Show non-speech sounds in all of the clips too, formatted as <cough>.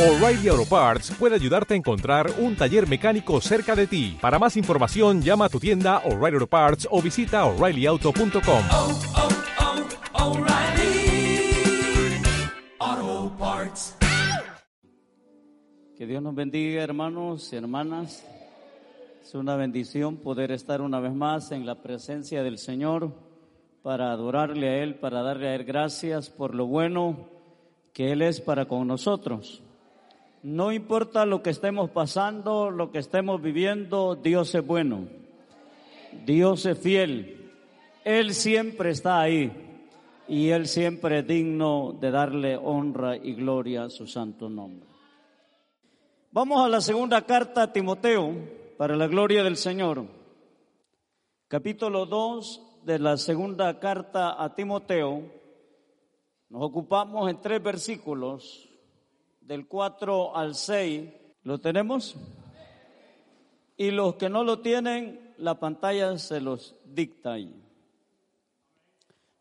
O'Reilly Auto Parts puede ayudarte a encontrar un taller mecánico cerca de ti. Para más información, llama a tu tienda O'Reilly Auto Parts o visita oreillyauto.com. oh, oh, Parts. Que Dios nos bendiga, hermanos y hermanas. Es una bendición poder estar una vez más en la presencia del Señor para adorarle a Él, para darle a Él gracias por lo bueno que Él es para con nosotros. No importa lo que estemos pasando, lo que estemos viviendo, Dios es bueno. Dios es fiel. Él siempre está ahí y Él siempre es digno de darle honra y gloria a su santo nombre. Vamos a la segunda carta a Timoteo para la gloria del Señor. Capítulo 2 de la segunda carta a Timoteo. Nos ocupamos en tres versículos, del 4 al 6. ¿Lo tenemos? Y los que no lo tienen, la pantalla se los dicta ahí.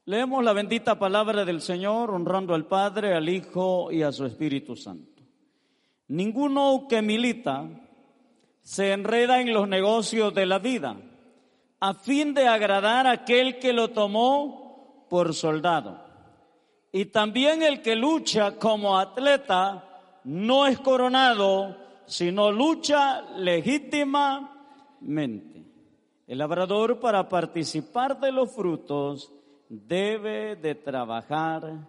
Leemos la bendita palabra del Señor, honrando al Padre, al Hijo y a su Espíritu Santo. Ninguno que milita se enreda en los negocios de la vida, a fin de agradar a aquel que lo tomó por soldado. Y también el que lucha como atleta no es coronado, sino lucha legítimamente. El labrador para participar de los frutos debe de trabajar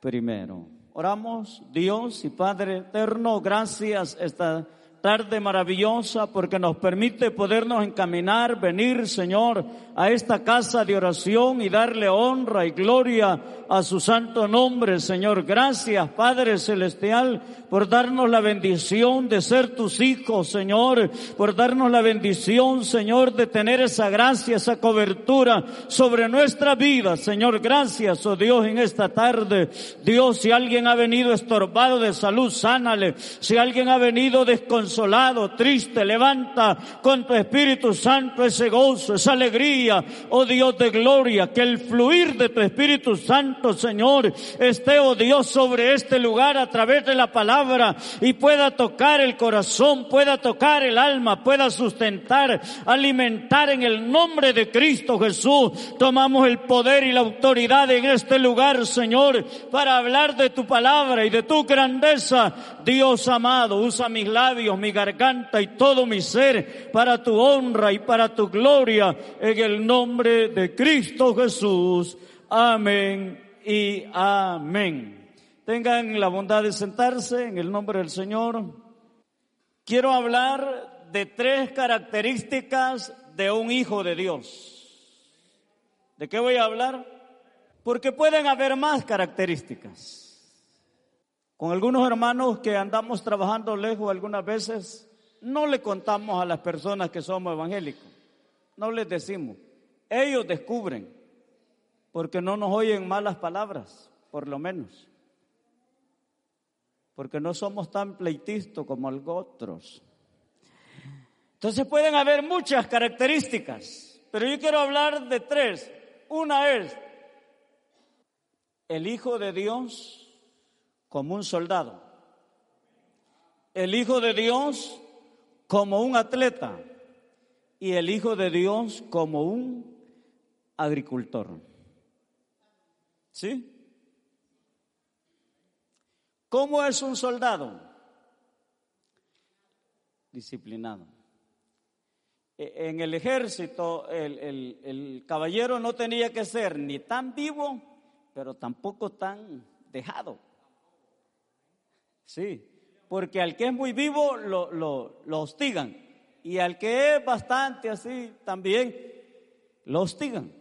primero. Oramos, Dios y Padre eterno, gracias esta tarde maravillosa porque nos permite podernos encaminar, venir, Señor, a esta casa de oración y darle honra y gloria a su santo nombre, Señor. Gracias, Padre Celestial, por darnos la bendición de ser tus hijos, Señor, por darnos la bendición, Señor, de tener esa gracia, esa cobertura sobre nuestra vida, Señor. Gracias, oh Dios, en esta tarde. Dios, si alguien ha venido estorbado de salud, sánale. Si alguien ha venido desconsolado, triste, levanta con tu Espíritu Santo ese gozo, esa alegría, oh Dios de gloria, que el fluir de tu Espíritu Santo, Señor, esté, oh Dios, sobre este lugar a través de la palabra y pueda tocar el corazón, pueda tocar el alma, pueda sustentar, alimentar en el nombre de Cristo Jesús. Tomamos el poder y la autoridad en este lugar, Señor, para hablar de tu palabra y de tu grandeza. Dios amado, usa mis labios, mi garganta y todo mi ser para tu honra y para tu gloria en el nombre de Cristo Jesús. Amén y amén. Tengan la bondad de sentarse en el nombre del Señor. Quiero hablar de tres características de un hijo de Dios. ¿De qué voy a hablar? Porque pueden haber más características. Con algunos hermanos que andamos trabajando lejos algunas veces, no le contamos a las personas que somos evangélicos. No les decimos. Ellos descubren, porque no nos oyen malas palabras, por lo menos. Porque no somos tan pleitistas como otros. Entonces pueden haber muchas características, pero yo quiero hablar de tres. Una es el Hijo de Dios como un soldado, el Hijo de Dios como un atleta y el Hijo de Dios como un agricultor. ¿Sí? ¿Cómo es un soldado? Disciplinado. E, En el ejército, el, el- el caballero no tenía que ser ni tan vivo, pero tampoco tan dejado. Sí, porque al que es muy vivo lo, lo, hostigan. Y al que es bastante así también lo hostigan.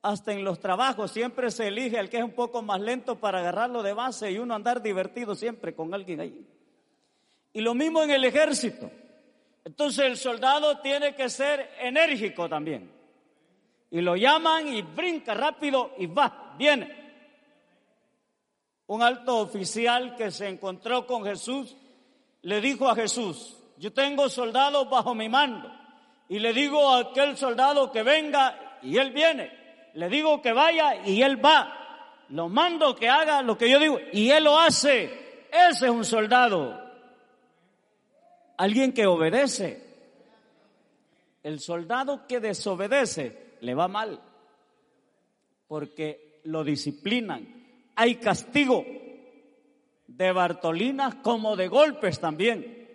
Hasta en los trabajos siempre se elige al que es un poco más lento para agarrarlo de base y uno andar divertido siempre con alguien ahí. Y lo mismo en el ejército. Entonces el soldado tiene que ser enérgico también. Y lo llaman y brinca rápido y va, viene. Un alto oficial que se encontró con Jesús le dijo a Jesús, yo tengo soldados bajo mi mando. Y le digo a aquel soldado que venga y él viene. Le digo que vaya y él va. Lo mando que haga lo que yo digo y él lo hace. Ese es un soldado. Alguien que obedece. El soldado que desobedece le va mal. Porque lo disciplinan. Hay castigo de Bartolinas como de golpes también.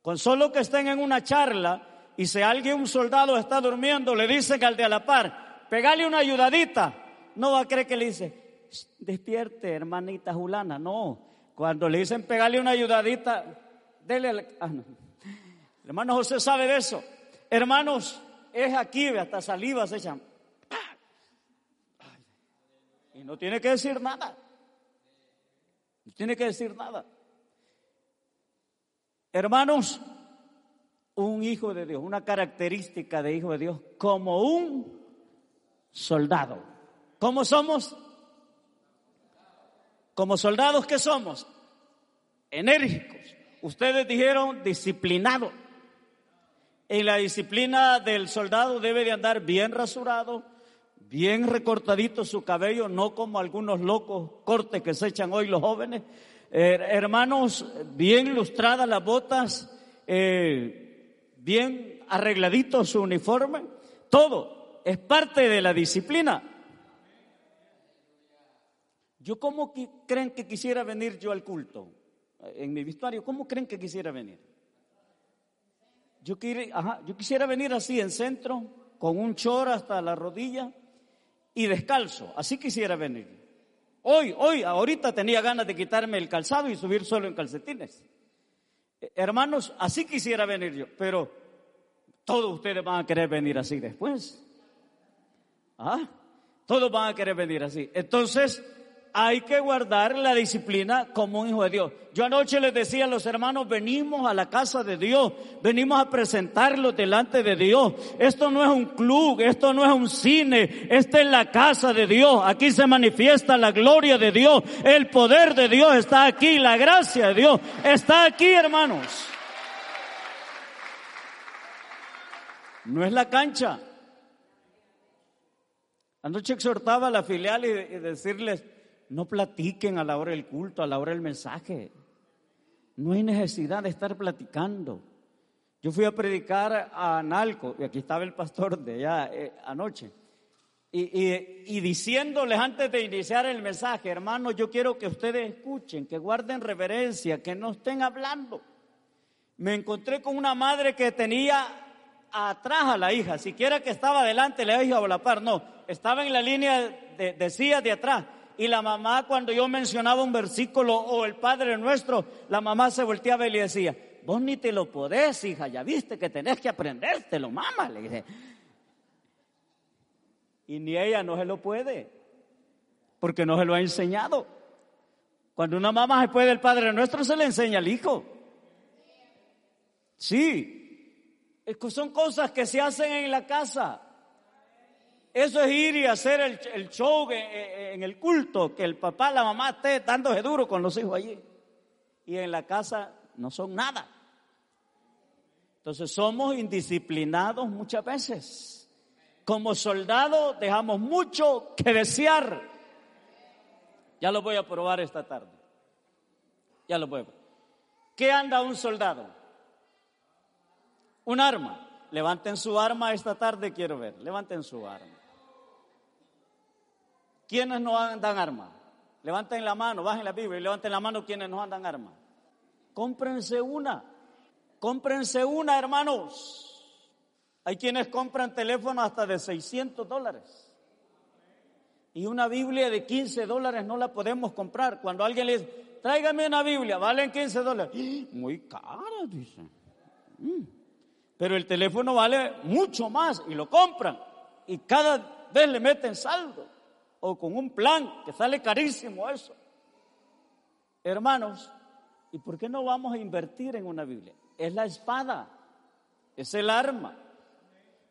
Con solo que estén en una charla y si alguien, un soldado está durmiendo, le dicen al de a la par, pegale una ayudadita, no va a creer que le dice, despierte, hermanita Julana. No, cuando le dicen pegarle una ayudadita, dele. Ah, Hermano José sabe de eso. Hermanos, es aquí, hasta saliva se echan. No tiene que decir nada. No tiene que decir nada. Hermanos, un hijo de Dios, una característica de hijo de Dios, como un soldado. ¿Cómo somos? Como soldados que somos, enérgicos. Ustedes dijeron disciplinados. En la disciplina del soldado debe de andar bien rasurado, bien recortadito su cabello, no como algunos locos cortes que se echan hoy los jóvenes. Hermanos, bien lustradas las botas, eh, bien arregladito su uniforme, todo es parte de la disciplina. Yo cómo creen que quisiera venir yo al culto en mi vestuario, ¿cómo creen que quisiera venir? Yo, yo quisiera venir así en centro, con un chor hasta la rodilla y descalzo, así quisiera venir. Hoy, hoy, ahorita tenía ganas de quitarme el calzado y subir solo en calcetines. Eh, hermanos, así quisiera venir yo, pero todos ustedes van a querer venir así después. ¿Ah? Todos van a querer venir así. Entonces, hay que guardar la disciplina como un hijo de Dios. Yo anoche les decía a los hermanos, venimos a la casa de Dios, venimos a presentarlos delante de Dios. Esto no es un club, esto no es un cine, esta es la casa de Dios. Aquí se manifiesta la gloria de Dios, el poder de Dios está aquí, la gracia de Dios está aquí, hermanos. No es la cancha. Anoche exhortaba a la filial y decirles, no platiquen a la hora del culto, a la hora del mensaje. No hay necesidad de estar platicando. Yo fui a predicar a Analco, y aquí estaba el pastor de allá eh, anoche, y, diciéndoles antes de iniciar el mensaje, hermanos, yo quiero que ustedes escuchen, que guarden reverencia, que no estén hablando. Me encontré con una madre que tenía atrás a la hija, siquiera que estaba adelante, la hija o la par, no, estaba en la línea de, de de atrás y la mamá cuando yo mencionaba un versículo o el Padre Nuestro, la mamá se volteaba y le decía, vos ni te lo podés, hija, ya viste que tenés que aprendértelo, mamá, le dije. Y ni ella no se lo puede, porque no se lo ha enseñado. Cuando una mamá se puede el Padre Nuestro, se le enseña al hijo. Sí, son cosas que se hacen en la casa. Eso es ir y hacer el, show en, el culto, que el papá, la mamá esté dándose duro con los hijos allí. Y en la casa no son nada. Entonces somos indisciplinados muchas veces. Como soldados dejamos mucho que desear. Ya lo voy a probar esta tarde. Ya lo voy a probar. ¿Qué anda un soldado? Un arma. Levanten su arma esta tarde, quiero ver. Levanten su arma. ¿Quiénes no andan armas? Levanten la mano, bajen la Biblia y levanten la mano quienes no andan armas. Cómprense una. Cómprense una, hermanos. Hay quienes compran teléfonos hasta de 600 dólares. Y una Biblia de 15 dólares no la podemos comprar. Cuando alguien le dice, tráigame una Biblia, valen 15 dólares. Muy cara, dice. Mm. Pero el teléfono vale mucho más y lo compran. Y cada vez le meten saldo o con un plan que sale carísimo eso. Hermanos, ¿y por qué no vamos a invertir en una Biblia? Es la espada, es el arma.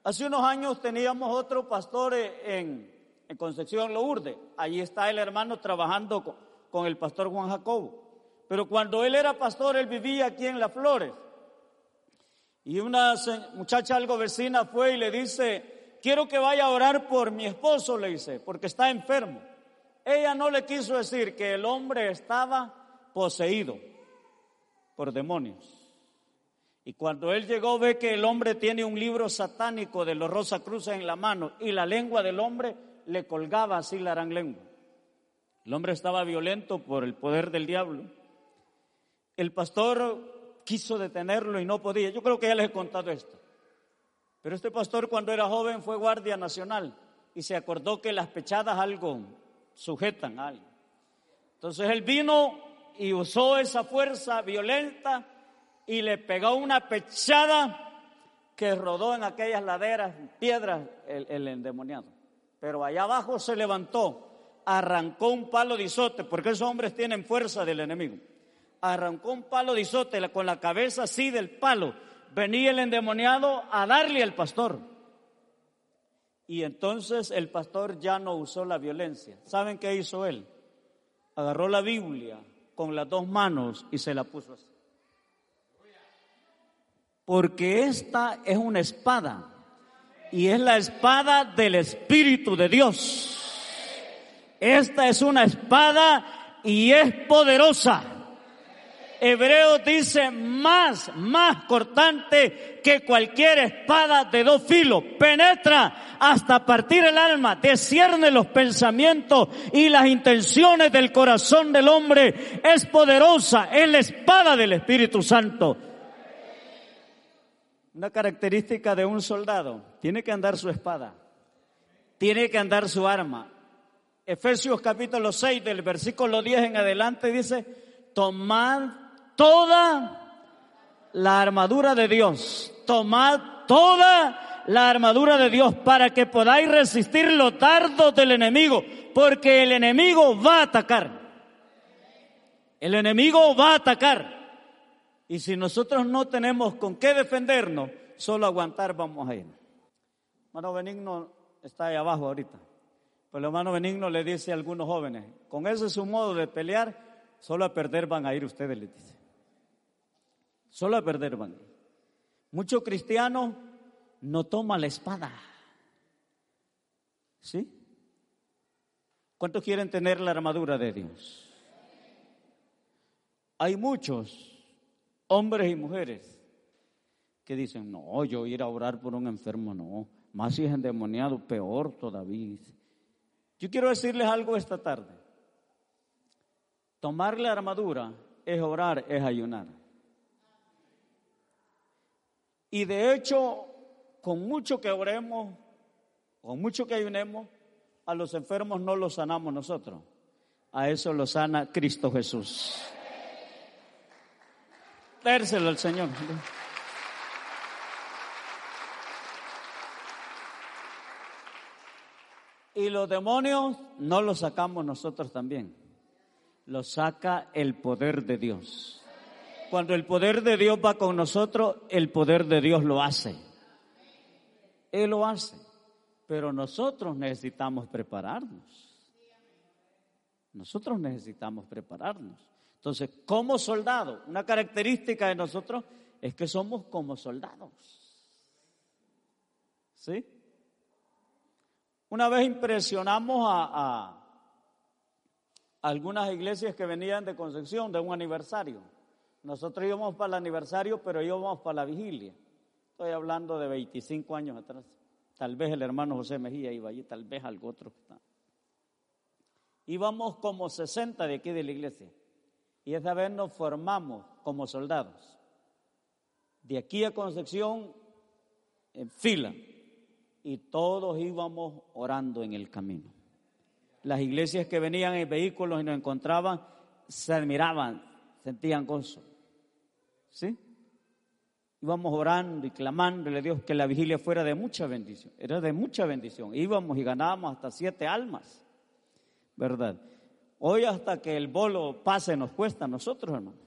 Hace unos años teníamos otro pastor en, Concepción Lourdes. Allí está el hermano trabajando con, con el pastor Juan Jacobo. Pero cuando él era pastor, él vivía aquí en Las Flores. Y una muchacha algo vecina fue y le dice, quiero que vaya a orar por mi esposo, le dice, porque está enfermo. Ella no le quiso decir que el hombre estaba poseído por demonios. Y cuando él llegó ve que el hombre tiene un libro satánico de los Rosacruces en la mano y la lengua del hombre le colgaba así la gran lengua. El hombre estaba violento por el poder del diablo. El pastor quiso detenerlo y no podía. Yo creo que ya les he contado esto. Pero este pastor cuando era joven fue guardia nacional y se acordó que las pechadas algo sujetan a algo. Entonces él vino y usó esa fuerza violenta y le pegó una pechada que rodó en aquellas laderas, piedras, el, endemoniado. Pero allá abajo se levantó, arrancó un palo de izote, porque esos hombres tienen fuerza del enemigo. Arrancó un palo de izote con la cabeza así del palo. Venía el endemoniado a darle al pastor. Y entonces el pastor ya no usó la violencia. ¿Saben qué hizo él? Agarró la Biblia con las dos manos y se la puso así porque esta es una espada y es la espada del Espíritu de Dios. Esta es una espada y es poderosa. Hebreo dice más, más cortante que cualquier espada de dos filos. Penetra hasta partir el alma, descierne los pensamientos y las intenciones del corazón del hombre. Es poderosa, es la espada del Espíritu Santo. Una característica de un soldado, tiene que andar su espada, tiene que andar su arma. Efesios capítulo 6 del versículo 10 en adelante dice, tomad toda la armadura de Dios, tomad toda la armadura de Dios para que podáis resistir los dardos del enemigo, porque el enemigo va a atacar. El enemigo va a atacar. Y si nosotros no tenemos con qué defendernos, solo aguantar vamos a ir. Hermano Benigno está ahí abajo ahorita. Pero el hermano Benigno le dice a algunos jóvenes, con ese es su modo de pelear, solo a perder van a ir ustedes, le dice. Solo a perder van. Muchos cristianos no toman la espada. ¿Sí? ¿Cuántos quieren tener la armadura de Dios? Hay muchos hombres y mujeres que dicen, no, yo ir a orar por un enfermo, no, más si es endemoniado, peor todavía. Yo quiero decirles algo esta tarde. Tomar la armadura es orar, es ayunar. Y de hecho, con mucho que oremos, con mucho que ayunemos, a los enfermos no los sanamos nosotros. A eso lo sana Cristo Jesús dérselo al Señor. Y los demonios no los sacamos nosotros también. Los saca el poder de Dios. Cuando el poder de Dios va con nosotros, el poder de Dios lo hace. Él lo hace. Pero nosotros necesitamos prepararnos. Nosotros necesitamos prepararnos. Entonces, como soldado, una característica de nosotros es que somos como soldados. ¿Sí? Una vez impresionamos a, algunas iglesias que venían de Concepción de un aniversario. Nosotros íbamos para el aniversario, pero íbamos para la vigilia. Estoy hablando de 25 años atrás. Tal vez el hermano José Mejía iba allí, tal vez algo otro que está. Íbamos como 60 de aquí de la iglesia. Y esa vez nos formamos como soldados. De aquí a Concepción, en fila. Y todos íbamos orando en el camino. Las iglesias que venían en vehículos y nos encontraban, se admiraban, sentían gozo. ¿Sí? Íbamos orando y clamándole a Dios que la vigilia fuera de mucha bendición. Era de mucha bendición. Íbamos y ganábamos hasta siete almas. ¿Verdad? Hoy hasta que el bolo pase nos cuesta a nosotros, hermano.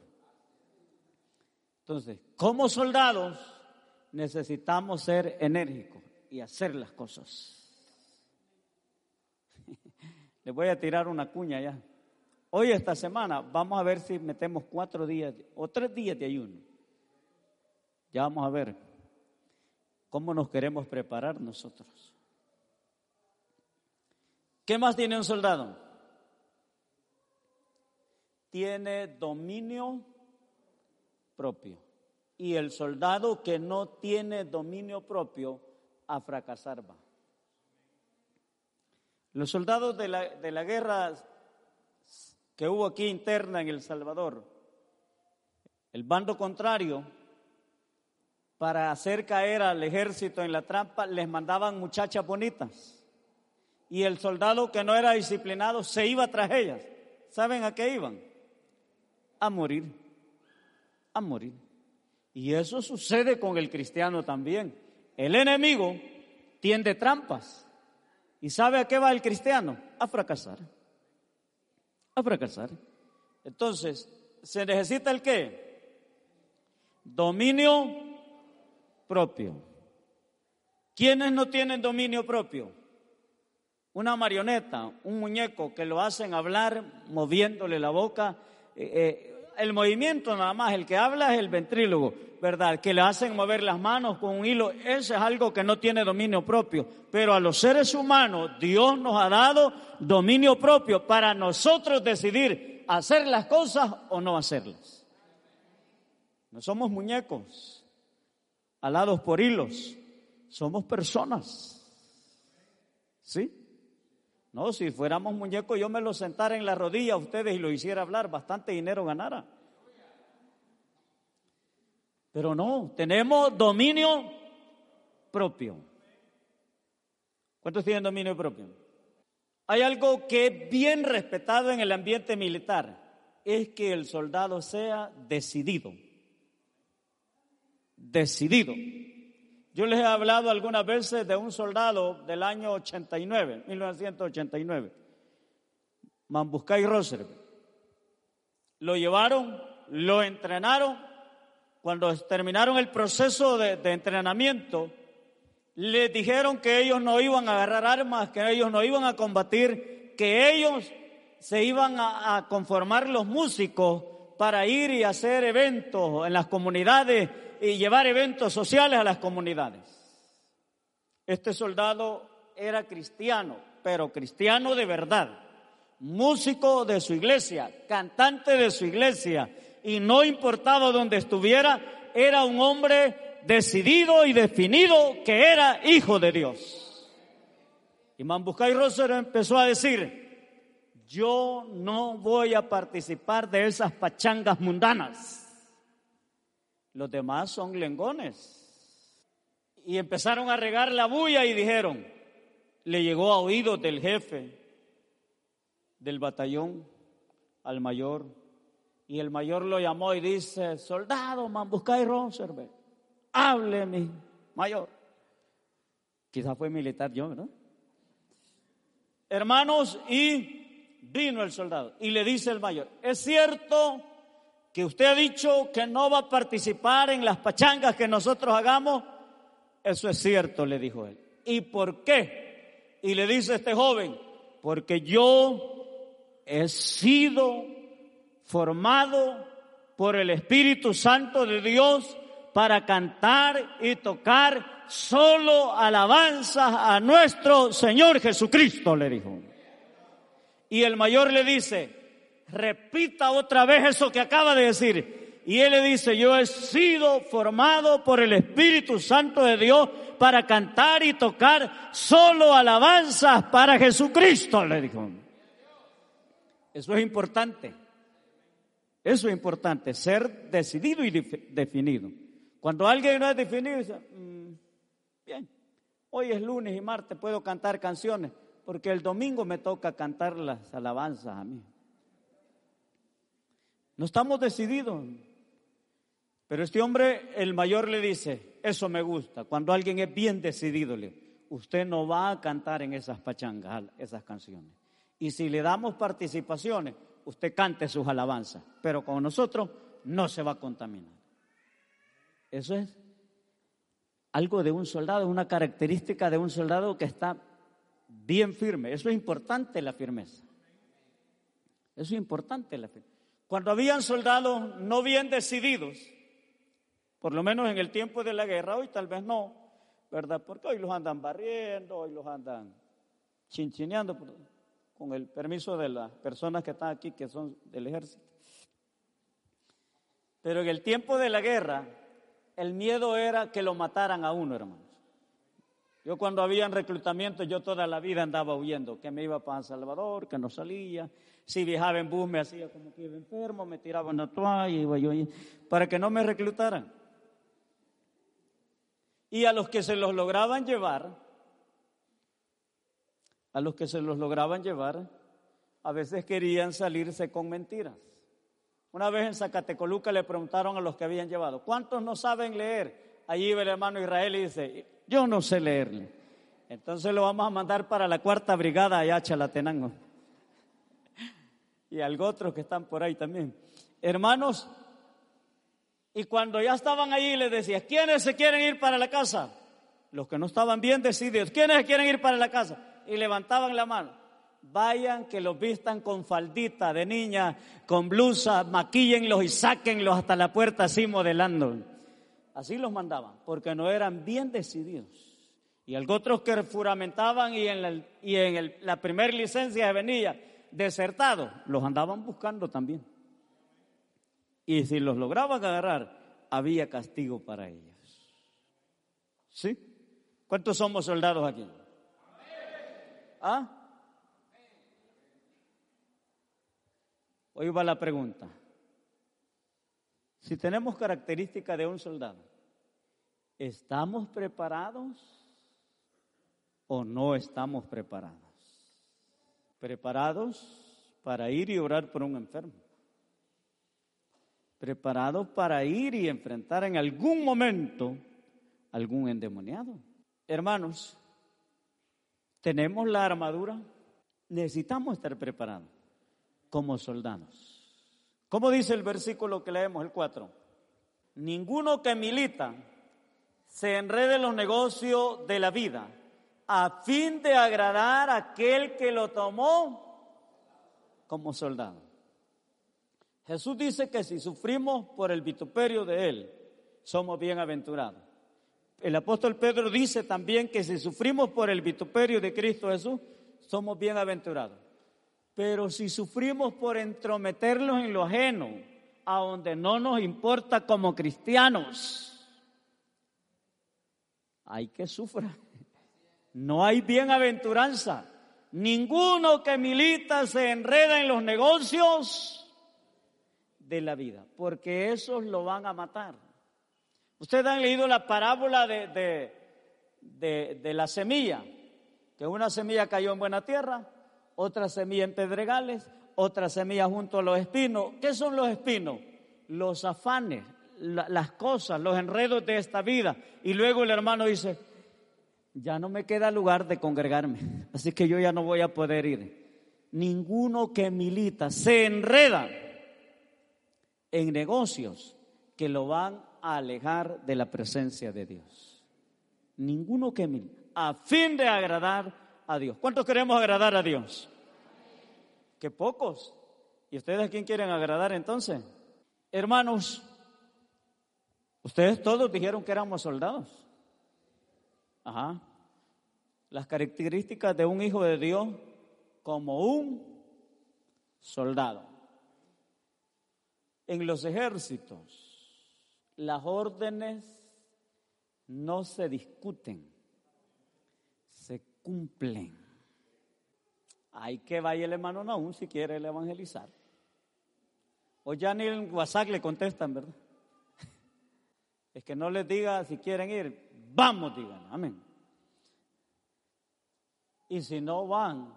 Entonces, como soldados necesitamos ser enérgicos y hacer las cosas. <laughs> Les voy a tirar una cuña ya. Hoy esta semana vamos a ver si metemos cuatro días o tres días de ayuno. Ya vamos a ver cómo nos queremos preparar nosotros. ¿Qué más tiene un soldado? tiene dominio propio. Y el soldado que no tiene dominio propio, a fracasar va. Los soldados de la, de la guerra que hubo aquí interna en El Salvador, el bando contrario, para hacer caer al ejército en la trampa, les mandaban muchachas bonitas. Y el soldado que no era disciplinado se iba tras ellas. ¿Saben a qué iban? A morir. A morir. Y eso sucede con el cristiano también. El enemigo tiende trampas. ¿Y sabe a qué va el cristiano? A fracasar. A fracasar. Entonces, ¿se necesita el qué? Dominio propio. ¿Quiénes no tienen dominio propio? Una marioneta, un muñeco que lo hacen hablar moviéndole la boca. Eh, eh, el movimiento nada más, el que habla es el ventrílogo, ¿verdad? Que le hacen mover las manos con un hilo, eso es algo que no tiene dominio propio. Pero a los seres humanos Dios nos ha dado dominio propio para nosotros decidir hacer las cosas o no hacerlas. No somos muñecos alados por hilos, somos personas. ¿Sí? No, si fuéramos muñecos, yo me lo sentara en la rodilla a ustedes y lo hiciera hablar, bastante dinero ganara. Pero no, tenemos dominio propio. ¿Cuántos tienen dominio propio? Hay algo que es bien respetado en el ambiente militar, es que el soldado sea decidido. Decidido. Yo les he hablado algunas veces de un soldado del año 89, 1989, Mambuscay Roser. Lo llevaron, lo entrenaron. Cuando terminaron el proceso de, entrenamiento, les dijeron que ellos no iban a agarrar armas, que ellos no iban a combatir, que ellos se iban a conformar los músicos para ir y hacer eventos en las comunidades y llevar eventos sociales a las comunidades. Este soldado era cristiano, pero cristiano de verdad, músico de su iglesia, cantante de su iglesia, y no importaba dónde estuviera, era un hombre decidido y definido que era hijo de Dios. Y Mambucay Rosero empezó a decir, yo no voy a participar de esas pachangas mundanas. Los demás son lengones. Y empezaron a regar la bulla y dijeron, le llegó a oídos del jefe del batallón al mayor. Y el mayor lo llamó y dice, soldado Mambuscay Ronserve, hable mi mayor. Quizás fue militar yo, ¿verdad? Hermanos, y vino el soldado y le dice el mayor, es cierto que usted ha dicho que no va a participar en las pachangas que nosotros hagamos, eso es cierto, le dijo él. ¿Y por qué? Y le dice este joven, porque yo he sido formado por el Espíritu Santo de Dios para cantar y tocar solo alabanzas a nuestro Señor Jesucristo, le dijo. Y el mayor le dice, repita otra vez eso que acaba de decir. Y él le dice, yo he sido formado por el Espíritu Santo de Dios para cantar y tocar solo alabanzas para Jesucristo, le dijo. Eso es importante. Eso es importante, ser decidido y definido. Cuando alguien no es definido, dice, mm, bien, hoy es lunes y martes, puedo cantar canciones, porque el domingo me toca cantar las alabanzas a mí. No estamos decididos. Pero este hombre, el mayor le dice, eso me gusta. Cuando alguien es bien decidido, le, usted no va a cantar en esas pachangas, esas canciones. Y si le damos participaciones, usted cante sus alabanzas. Pero con nosotros no se va a contaminar. Eso es algo de un soldado, una característica de un soldado que está bien firme. Eso es importante la firmeza. Eso es importante la firmeza. Cuando habían soldados no bien decididos, por lo menos en el tiempo de la guerra, hoy tal vez no, ¿verdad? Porque hoy los andan barriendo, hoy los andan chinchineando, con el permiso de las personas que están aquí, que son del ejército. Pero en el tiempo de la guerra, el miedo era que lo mataran a uno, hermanos. Yo cuando habían reclutamiento, yo toda la vida andaba huyendo, que me iba para San Salvador, que no salía. Si viajaba en bus me hacía como que iba enfermo, me tiraba una toalla, iba yo para que no me reclutaran. Y a los que se los lograban llevar, a los que se los lograban llevar, a veces querían salirse con mentiras. Una vez en Zacatecoluca le preguntaron a los que habían llevado, ¿cuántos no saben leer? Allí iba el hermano Israel y dice, yo no sé leerle. Entonces lo vamos a mandar para la cuarta brigada allá a Chalatenango. Y algo otros que están por ahí también. Hermanos, y cuando ya estaban allí les decía, ¿quiénes se quieren ir para la casa? Los que no estaban bien decididos, ¿quiénes se quieren ir para la casa? Y levantaban la mano vayan que los vistan con faldita de niña, con blusa, maquíllenlos y sáquenlos hasta la puerta así modelando. Así los mandaban, porque no eran bien decididos. Y algo otros que furamentaban y en, la, y en la primera licencia venía desertados, los andaban buscando también. Y si los lograban agarrar, había castigo para ellos. ¿Sí? ¿Cuántos somos soldados aquí? ¿Ah? Hoy va la pregunta. Si tenemos características de un soldado, ¿estamos preparados o no estamos preparados? Preparados para ir y orar por un enfermo. Preparados para ir y enfrentar en algún momento algún endemoniado. Hermanos, tenemos la armadura, necesitamos estar preparados como soldados. ¿Cómo dice el versículo que leemos, el 4? Ninguno que milita se enrede en los negocios de la vida a fin de agradar a aquel que lo tomó como soldado. Jesús dice que si sufrimos por el vituperio de Él, somos bienaventurados. El apóstol Pedro dice también que si sufrimos por el vituperio de Cristo Jesús, somos bienaventurados. Pero si sufrimos por entrometernos en lo ajeno, a donde no nos importa como cristianos, hay que sufra. No hay bienaventuranza. Ninguno que milita se enreda en los negocios de la vida, porque esos lo van a matar. Ustedes han leído la parábola de, de, de, la semilla, que una semilla cayó en buena tierra, otra semilla en pedregales, otra semilla junto a los espinos. ¿Qué son los espinos? Los afanes, las cosas, los enredos de esta vida. Y luego el hermano dice, ya no me queda lugar de congregarme, así que yo ya no voy a poder ir. Ninguno que milita se enreda en negocios que lo van a alejar de la presencia de Dios. Ninguno que milita, a fin de agradar a Dios. ¿Cuántos queremos agradar a Dios? Que pocos. ¿Y ustedes a quién quieren agradar entonces? Hermanos, ustedes todos dijeron que éramos soldados. Ajá. Las características de un hijo de Dios como un soldado. En los ejércitos, las órdenes no se discuten cumplen. Hay que vaya el hermano aún si quiere el evangelizar. O ya ni en WhatsApp le contestan, ¿verdad? <laughs> Es que no les diga si quieren ir, vamos, digan, amén. Y si no van,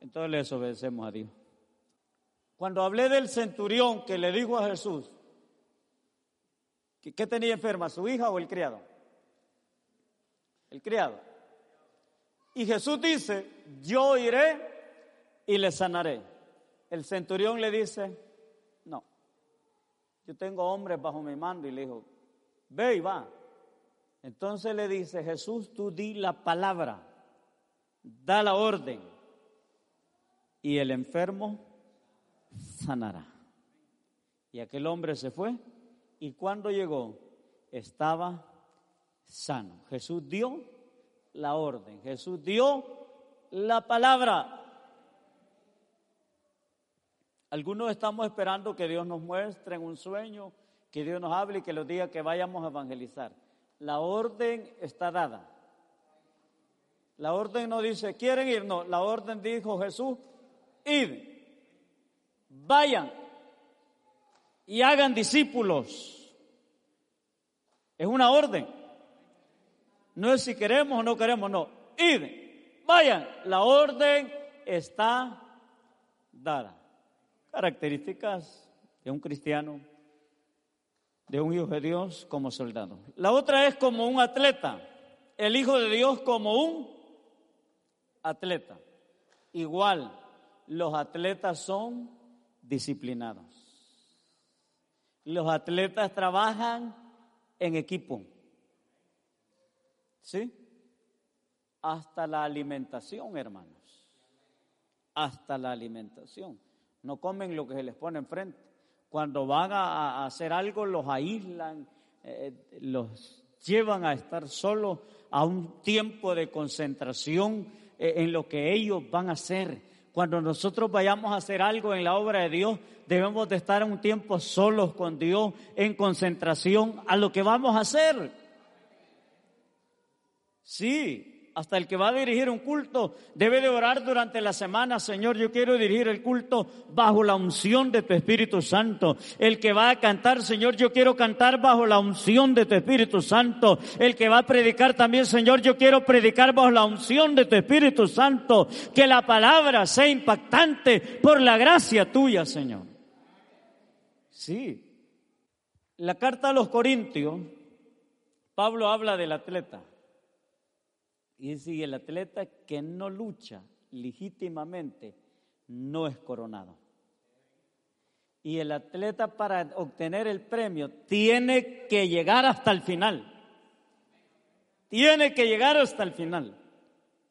entonces les obedecemos a Dios. Cuando hablé del centurión que le dijo a Jesús, ¿qué tenía enferma, su hija o el criado? El criado. Y Jesús dice, yo iré y le sanaré. El centurión le dice, no, yo tengo hombres bajo mi mando y le dijo, ve y va. Entonces le dice, Jesús, tú di la palabra, da la orden y el enfermo sanará. Y aquel hombre se fue y cuando llegó estaba sano. Jesús dio la orden. Jesús dio la palabra. Algunos estamos esperando que Dios nos muestre en un sueño Que Dios nos hable y que los diga que vayamos a evangelizar. La orden está dada. La orden no dice, quieren ir, no, la orden dijo Jesús, id, vayan y hagan discípulos. Es una orden. No es si queremos o no queremos, no. Id, vayan. La orden está dada. Características de un cristiano, de un hijo de Dios como soldado. La otra es como un atleta. El hijo de Dios como un atleta. Igual, los atletas son disciplinados. Los atletas trabajan en equipo. ¿Sí? Hasta la alimentación, hermanos. Hasta la alimentación. No comen lo que se les pone enfrente. Cuando van a, hacer algo, los aíslan, eh, los llevan a estar solos a un tiempo de concentración eh, en lo que ellos van a hacer. Cuando nosotros vayamos a hacer algo en la obra de Dios, debemos de estar un tiempo solos con Dios, en concentración a lo que vamos a hacer. Sí, hasta el que va a dirigir un culto debe de orar durante la semana, Señor, yo quiero dirigir el culto bajo la unción de tu Espíritu Santo. El que va a cantar, Señor, yo quiero cantar bajo la unción de tu Espíritu Santo. El que va a predicar también, Señor, yo quiero predicar bajo la unción de tu Espíritu Santo. Que la palabra sea impactante por la gracia tuya, Señor. Sí. La carta a los Corintios, Pablo habla del atleta. Y dice, el atleta que no lucha legítimamente no es coronado. Y el atleta para obtener el premio tiene que llegar hasta el final. Tiene que llegar hasta el final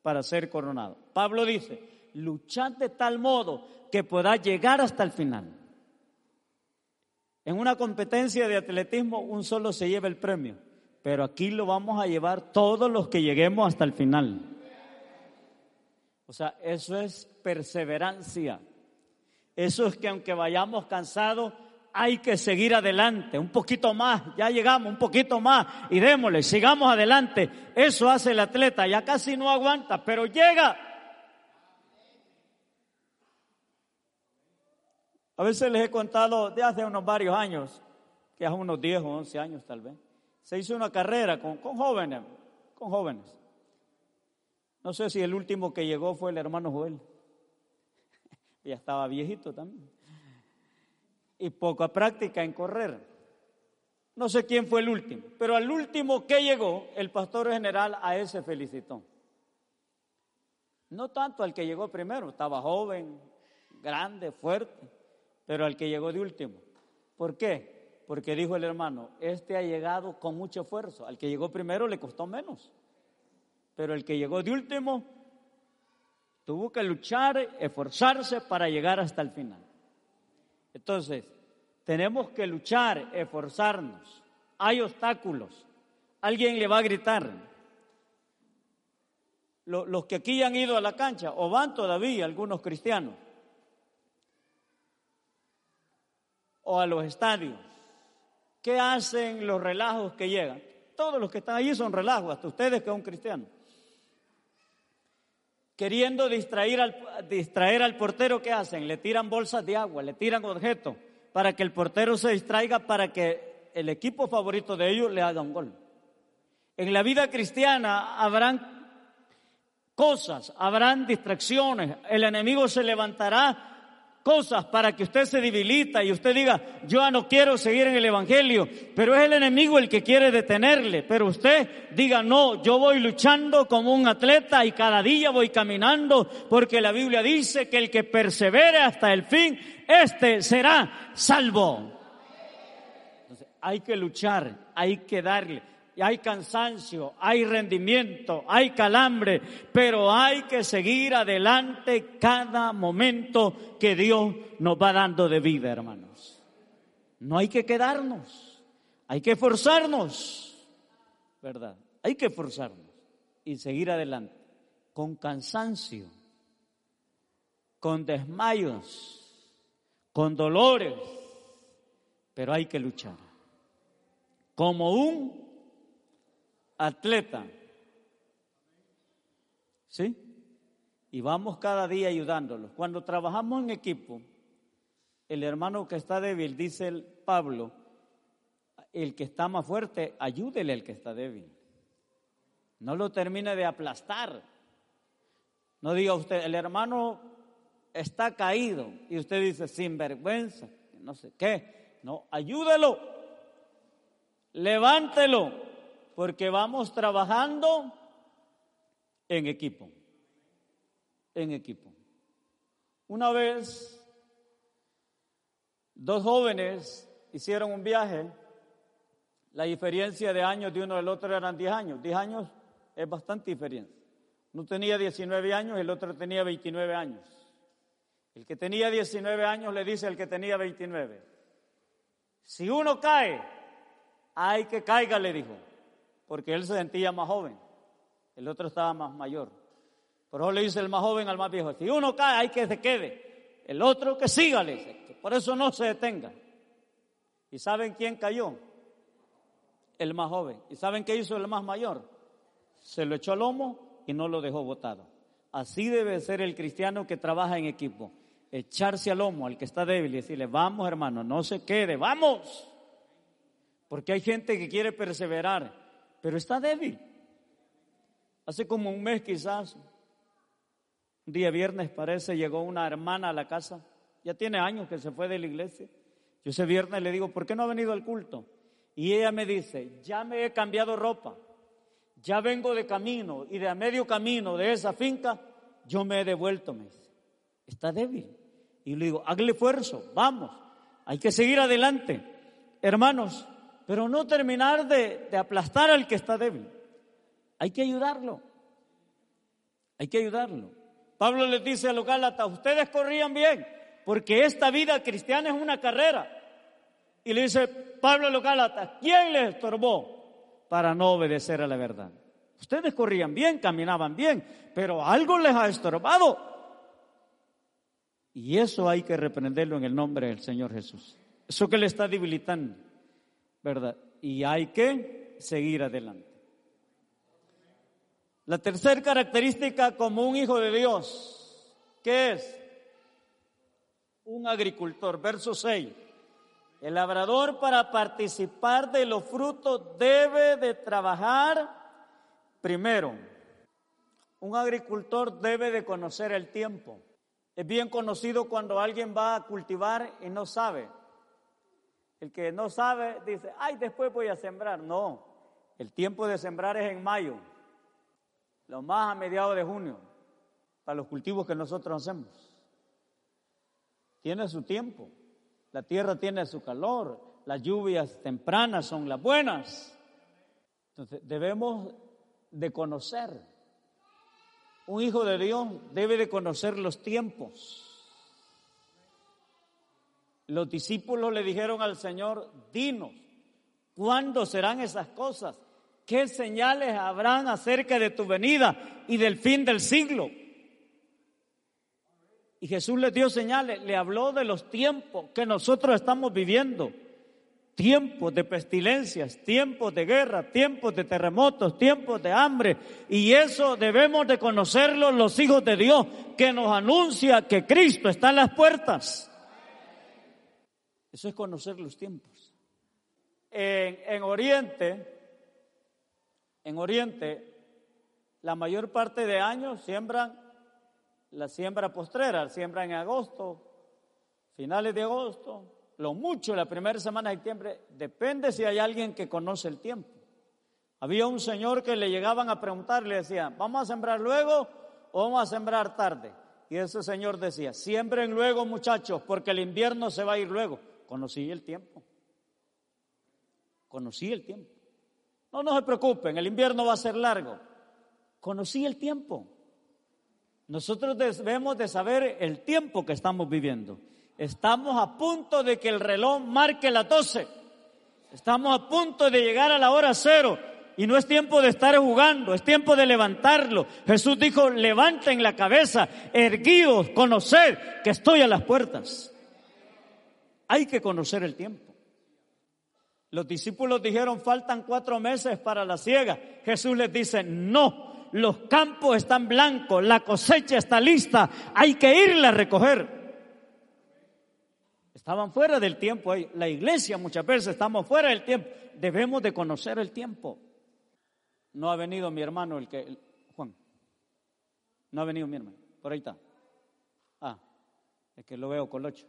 para ser coronado. Pablo dice, luchad de tal modo que pueda llegar hasta el final. En una competencia de atletismo un solo se lleva el premio pero aquí lo vamos a llevar todos los que lleguemos hasta el final. O sea, eso es perseverancia. Eso es que aunque vayamos cansados, hay que seguir adelante, un poquito más, ya llegamos, un poquito más y démosle, sigamos adelante. Eso hace el atleta, ya casi no aguanta, pero llega. A veces les he contado de hace unos varios años, que hace unos 10 o 11 años tal vez se hizo una carrera con, jóvenes, con jóvenes. No sé si el último que llegó fue el hermano Joel. <laughs> ya estaba viejito también. Y poca práctica en correr. No sé quién fue el último, pero al último que llegó, el pastor general a ese felicitó. No tanto al que llegó primero, estaba joven, grande, fuerte, pero al que llegó de último. ¿Por qué? Porque dijo el hermano, este ha llegado con mucho esfuerzo, al que llegó primero le costó menos, pero el que llegó de último tuvo que luchar, esforzarse para llegar hasta el final. Entonces, tenemos que luchar, esforzarnos. Hay obstáculos. Alguien le va a gritar. Los que aquí han ido a la cancha, o van todavía algunos cristianos, o a los estadios, ¿Qué hacen los relajos que llegan? Todos los que están allí son relajos, hasta ustedes que son cristianos. Queriendo distraer al, distraer al portero, ¿qué hacen? Le tiran bolsas de agua, le tiran objetos para que el portero se distraiga, para que el equipo favorito de ellos le haga un gol. En la vida cristiana habrán cosas, habrán distracciones, el enemigo se levantará cosas para que usted se debilita y usted diga, yo ya no quiero seguir en el Evangelio, pero es el enemigo el que quiere detenerle, pero usted diga, no, yo voy luchando como un atleta y cada día voy caminando porque la Biblia dice que el que persevere hasta el fin, este será salvo. Entonces, hay que luchar, hay que darle hay cansancio, hay rendimiento, hay calambre, pero hay que seguir adelante cada momento que Dios nos va dando de vida, hermanos. No hay que quedarnos, hay que forzarnos, ¿verdad? Hay que forzarnos y seguir adelante con cansancio, con desmayos, con dolores, pero hay que luchar. como un atleta. ¿Sí? Y vamos cada día ayudándolos. Cuando trabajamos en equipo, el hermano que está débil, dice el Pablo, el que está más fuerte, ayúdele al que está débil. No lo termine de aplastar. No diga usted, el hermano está caído y usted dice, sin vergüenza, no sé qué. No, ayúdelo, levántelo, porque vamos trabajando en equipo. En equipo. Una vez, dos jóvenes hicieron un viaje. La diferencia de años de uno del otro eran 10 años. 10 años es bastante diferencia. Uno tenía 19 años y el otro tenía 29 años. El que tenía 19 años le dice al que tenía 29, si uno cae, hay que caiga, le dijo, porque él se sentía más joven, el otro estaba más mayor. Por eso le dice el más joven al más viejo, si uno cae, hay que se quede, el otro que siga, le por eso no se detenga. ¿Y saben quién cayó? El más joven. ¿Y saben qué hizo el más mayor? Se lo echó al lomo y no lo dejó botado. Así debe ser el cristiano que trabaja en equipo. Echarse al lomo al que está débil y decirle, vamos hermano, no se quede, vamos. Porque hay gente que quiere perseverar, pero está débil. Hace como un mes quizás, un día viernes parece, llegó una hermana a la casa, ya tiene años que se fue de la iglesia. Yo ese viernes le digo, ¿por qué no ha venido al culto? Y ella me dice, ya me he cambiado ropa, ya vengo de camino y de a medio camino de esa finca, yo me he devuelto, me dice. Está débil. Y le digo, hágale esfuerzo, vamos, hay que seguir adelante. Hermanos, pero no terminar de, aplastar al que está débil. Hay que ayudarlo. Hay que ayudarlo. Pablo les dice a los Gálatas, ustedes corrían bien, porque esta vida cristiana es una carrera. Y le dice Pablo a los Gálatas, ¿quién les estorbó para no obedecer a la verdad? Ustedes corrían bien, caminaban bien, pero algo les ha estorbado. Y eso hay que reprenderlo en el nombre del Señor Jesús. Eso que le está debilitando, ¿verdad? Y hay que seguir adelante. La tercera característica como un hijo de Dios, ¿qué es? Un agricultor. Verso 6. El labrador para participar de los frutos debe de trabajar primero. Un agricultor debe de conocer el tiempo. Es bien conocido cuando alguien va a cultivar y no sabe. El que no sabe dice, ay, después voy a sembrar. No, el tiempo de sembrar es en mayo, lo más a mediados de junio, para los cultivos que nosotros hacemos. Tiene su tiempo, la tierra tiene su calor, las lluvias tempranas son las buenas. Entonces debemos de conocer un hijo de Dios debe de conocer los tiempos. Los discípulos le dijeron al Señor, dinos, ¿cuándo serán esas cosas? ¿Qué señales habrán acerca de tu venida y del fin del siglo? Y Jesús les dio señales, le habló de los tiempos que nosotros estamos viviendo tiempos de pestilencias, tiempos de guerra, tiempos de terremotos, tiempos de hambre. Y eso debemos de conocerlo los hijos de Dios, que nos anuncia que Cristo está en las puertas. Eso es conocer los tiempos. En, en Oriente, en Oriente, la mayor parte de años siembran la siembra postrera, siembran en agosto, finales de agosto, lo mucho la primera semana de septiembre, depende si hay alguien que conoce el tiempo. Había un señor que le llegaban a preguntar, le decían, ¿vamos a sembrar luego o vamos a sembrar tarde? Y ese señor decía, siembren luego muchachos, porque el invierno se va a ir luego. Conocí el tiempo. Conocí el tiempo. No, no se preocupen, el invierno va a ser largo. Conocí el tiempo. Nosotros debemos de saber el tiempo que estamos viviendo. Estamos a punto de que el reloj marque la 12. Estamos a punto de llegar a la hora cero. Y no es tiempo de estar jugando, es tiempo de levantarlo. Jesús dijo, levanten la cabeza, erguidos, conocer que estoy a las puertas. Hay que conocer el tiempo. Los discípulos dijeron, faltan cuatro meses para la siega. Jesús les dice, no, los campos están blancos, la cosecha está lista, hay que irla a recoger. Estaban fuera del tiempo. La iglesia muchas veces estamos fuera del tiempo. Debemos de conocer el tiempo. No ha venido mi hermano, el que, Juan. No ha venido mi hermano. Por ahí está. Ah, es que lo veo con ocho.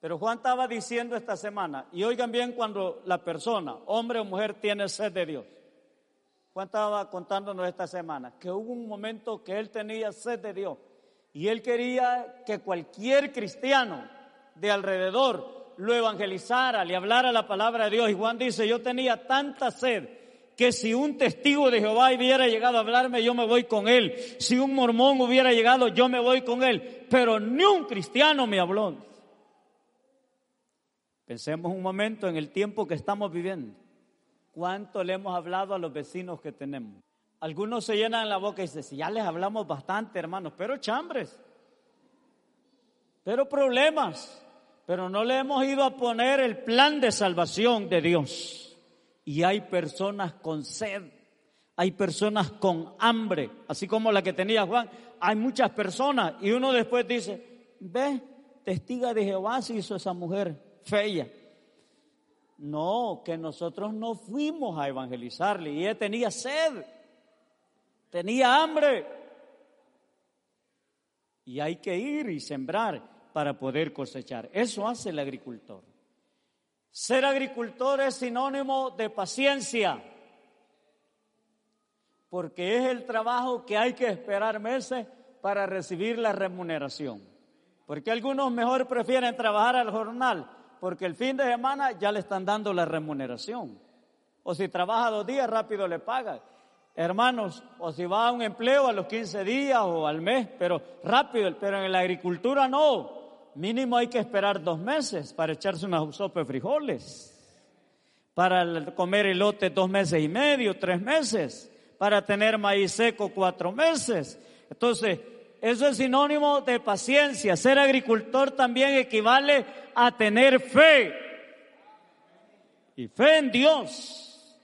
Pero Juan estaba diciendo esta semana, y oigan bien cuando la persona, hombre o mujer, tiene sed de Dios. Juan estaba contándonos esta semana que hubo un momento que él tenía sed de Dios y él quería que cualquier cristiano de alrededor lo evangelizara, le hablara la palabra de Dios. Y Juan dice, yo tenía tanta sed que si un testigo de Jehová hubiera llegado a hablarme, yo me voy con él. Si un mormón hubiera llegado, yo me voy con él. Pero ni un cristiano me habló. Pensemos un momento en el tiempo que estamos viviendo. ¿Cuánto le hemos hablado a los vecinos que tenemos? Algunos se llenan la boca y dicen, si ya les hablamos bastante, hermanos, pero chambres, pero problemas, pero no le hemos ido a poner el plan de salvación de Dios. Y hay personas con sed, hay personas con hambre, así como la que tenía Juan. Hay muchas personas y uno después dice, ve, testiga de Jehová se hizo esa mujer fea. No, que nosotros no fuimos a evangelizarle y ella tenía sed, tenía hambre. Y hay que ir y sembrar para poder cosechar. Eso hace el agricultor. Ser agricultor es sinónimo de paciencia, porque es el trabajo que hay que esperar meses para recibir la remuneración. Porque algunos mejor prefieren trabajar al jornal, porque el fin de semana ya le están dando la remuneración. O si trabaja dos días, rápido le paga. Hermanos, o si va a un empleo a los 15 días o al mes, pero rápido, pero en la agricultura no. Mínimo hay que esperar dos meses para echarse una sopa de frijoles, para comer elote dos meses y medio, tres meses, para tener maíz seco cuatro meses. Entonces, eso es sinónimo de paciencia. Ser agricultor también equivale a tener fe. Y fe en Dios.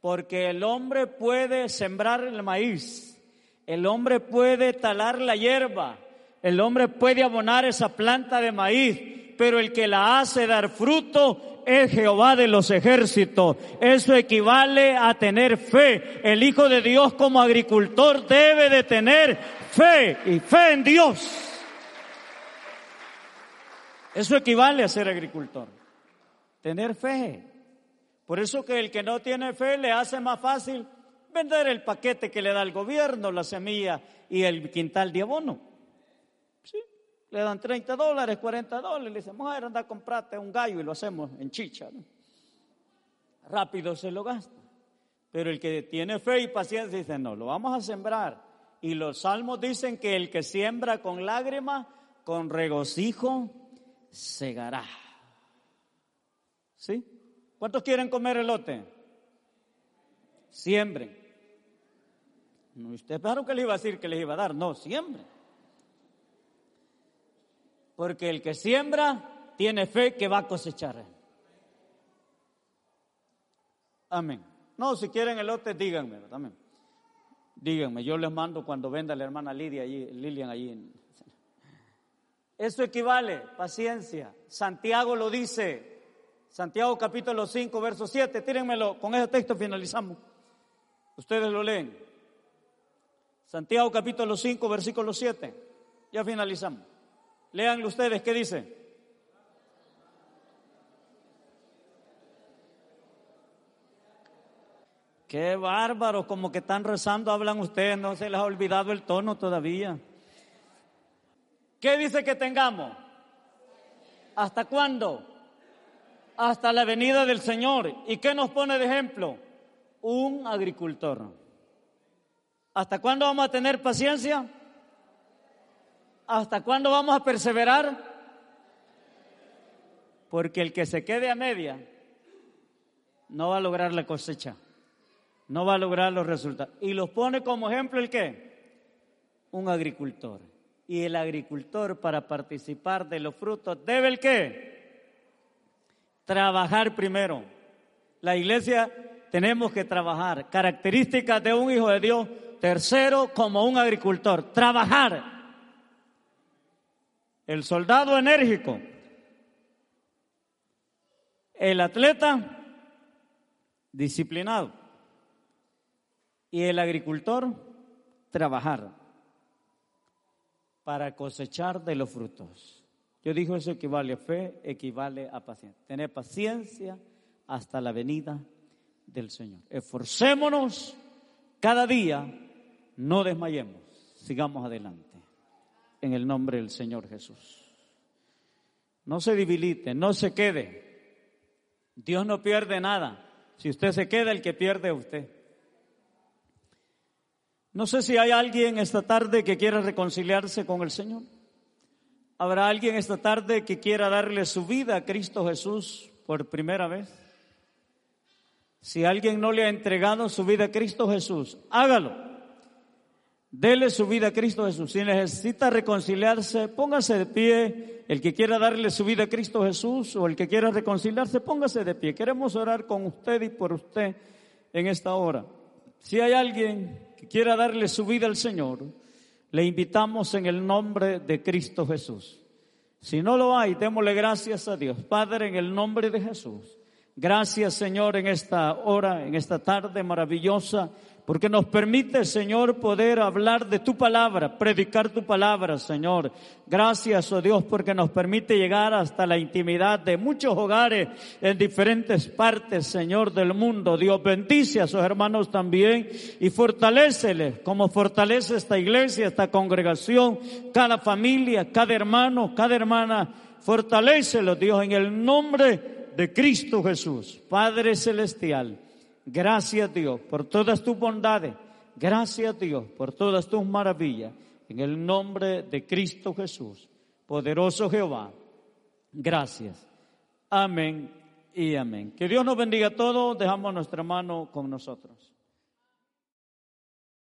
Porque el hombre puede sembrar el maíz. El hombre puede talar la hierba. El hombre puede abonar esa planta de maíz, pero el que la hace dar fruto es Jehová de los ejércitos. Eso equivale a tener fe. El Hijo de Dios como agricultor debe de tener fe y fe en Dios. Eso equivale a ser agricultor. Tener fe. Por eso que el que no tiene fe le hace más fácil vender el paquete que le da el gobierno, la semilla y el quintal de abono. Sí, le dan 30 dólares, 40 dólares. Le dice, mujer, anda a comprarte un gallo y lo hacemos en chicha. Rápido se lo gasta. Pero el que tiene fe y paciencia dice, no, lo vamos a sembrar. Y los salmos dicen que el que siembra con lágrimas, con regocijo, segará. ¿Sí? ¿Cuántos quieren comer elote? Siembren. usted pensaron que le iba a decir que les iba a dar. No, siembren. Porque el que siembra tiene fe que va a cosechar. Amén. No, si quieren elote, díganme. Amén. Díganme, yo les mando cuando venda la hermana Lidia allí, Lilian allí. Eso equivale, paciencia. Santiago lo dice. Santiago capítulo 5, verso 7. Tírenmelo, con ese texto finalizamos. Ustedes lo leen. Santiago capítulo 5, versículo 7. Ya finalizamos. Leanlo ustedes, ¿qué dice? Qué bárbaro, como que están rezando, hablan ustedes, no se les ha olvidado el tono todavía. ¿Qué dice que tengamos? ¿Hasta cuándo? Hasta la venida del Señor. ¿Y qué nos pone de ejemplo? Un agricultor. ¿Hasta cuándo vamos a tener paciencia? ¿Hasta cuándo vamos a perseverar? Porque el que se quede a media no va a lograr la cosecha, no va a lograr los resultados. Y los pone como ejemplo el qué? Un agricultor. Y el agricultor para participar de los frutos debe el qué? Trabajar primero. La iglesia tenemos que trabajar. Características de un hijo de Dios. Tercero, como un agricultor, trabajar. El soldado enérgico. El atleta disciplinado. Y el agricultor trabajar para cosechar de los frutos. Yo digo eso equivale a fe, equivale a paciencia. Tener paciencia hasta la venida del Señor. Esforcémonos cada día, no desmayemos, sigamos adelante. En el nombre del Señor Jesús. No se debilite, no se quede. Dios no pierde nada. Si usted se queda, el que pierde es usted. No sé si hay alguien esta tarde que quiera reconciliarse con el Señor. ¿Habrá alguien esta tarde que quiera darle su vida a Cristo Jesús por primera vez? Si alguien no le ha entregado su vida a Cristo Jesús, hágalo. Dele su vida a Cristo Jesús. Si necesita reconciliarse, póngase de pie. El que quiera darle su vida a Cristo Jesús o el que quiera reconciliarse, póngase de pie. Queremos orar con usted y por usted en esta hora. Si hay alguien que quiera darle su vida al Señor, le invitamos en el nombre de Cristo Jesús. Si no lo hay, démosle gracias a Dios. Padre, en el nombre de Jesús. Gracias, Señor, en esta hora, en esta tarde maravillosa porque nos permite, Señor, poder hablar de tu palabra, predicar tu palabra, Señor. Gracias, oh Dios, porque nos permite llegar hasta la intimidad de muchos hogares en diferentes partes, Señor, del mundo. Dios bendice a sus hermanos también y fortaleceles, como fortalece esta iglesia, esta congregación, cada familia, cada hermano, cada hermana. Fortalécelos, Dios, en el nombre de Cristo Jesús, Padre Celestial. Gracias Dios por todas tus bondades. Gracias Dios por todas tus maravillas. En el nombre de Cristo Jesús, poderoso Jehová. Gracias. Amén y amén. Que Dios nos bendiga a todos. Dejamos nuestra mano con nosotros.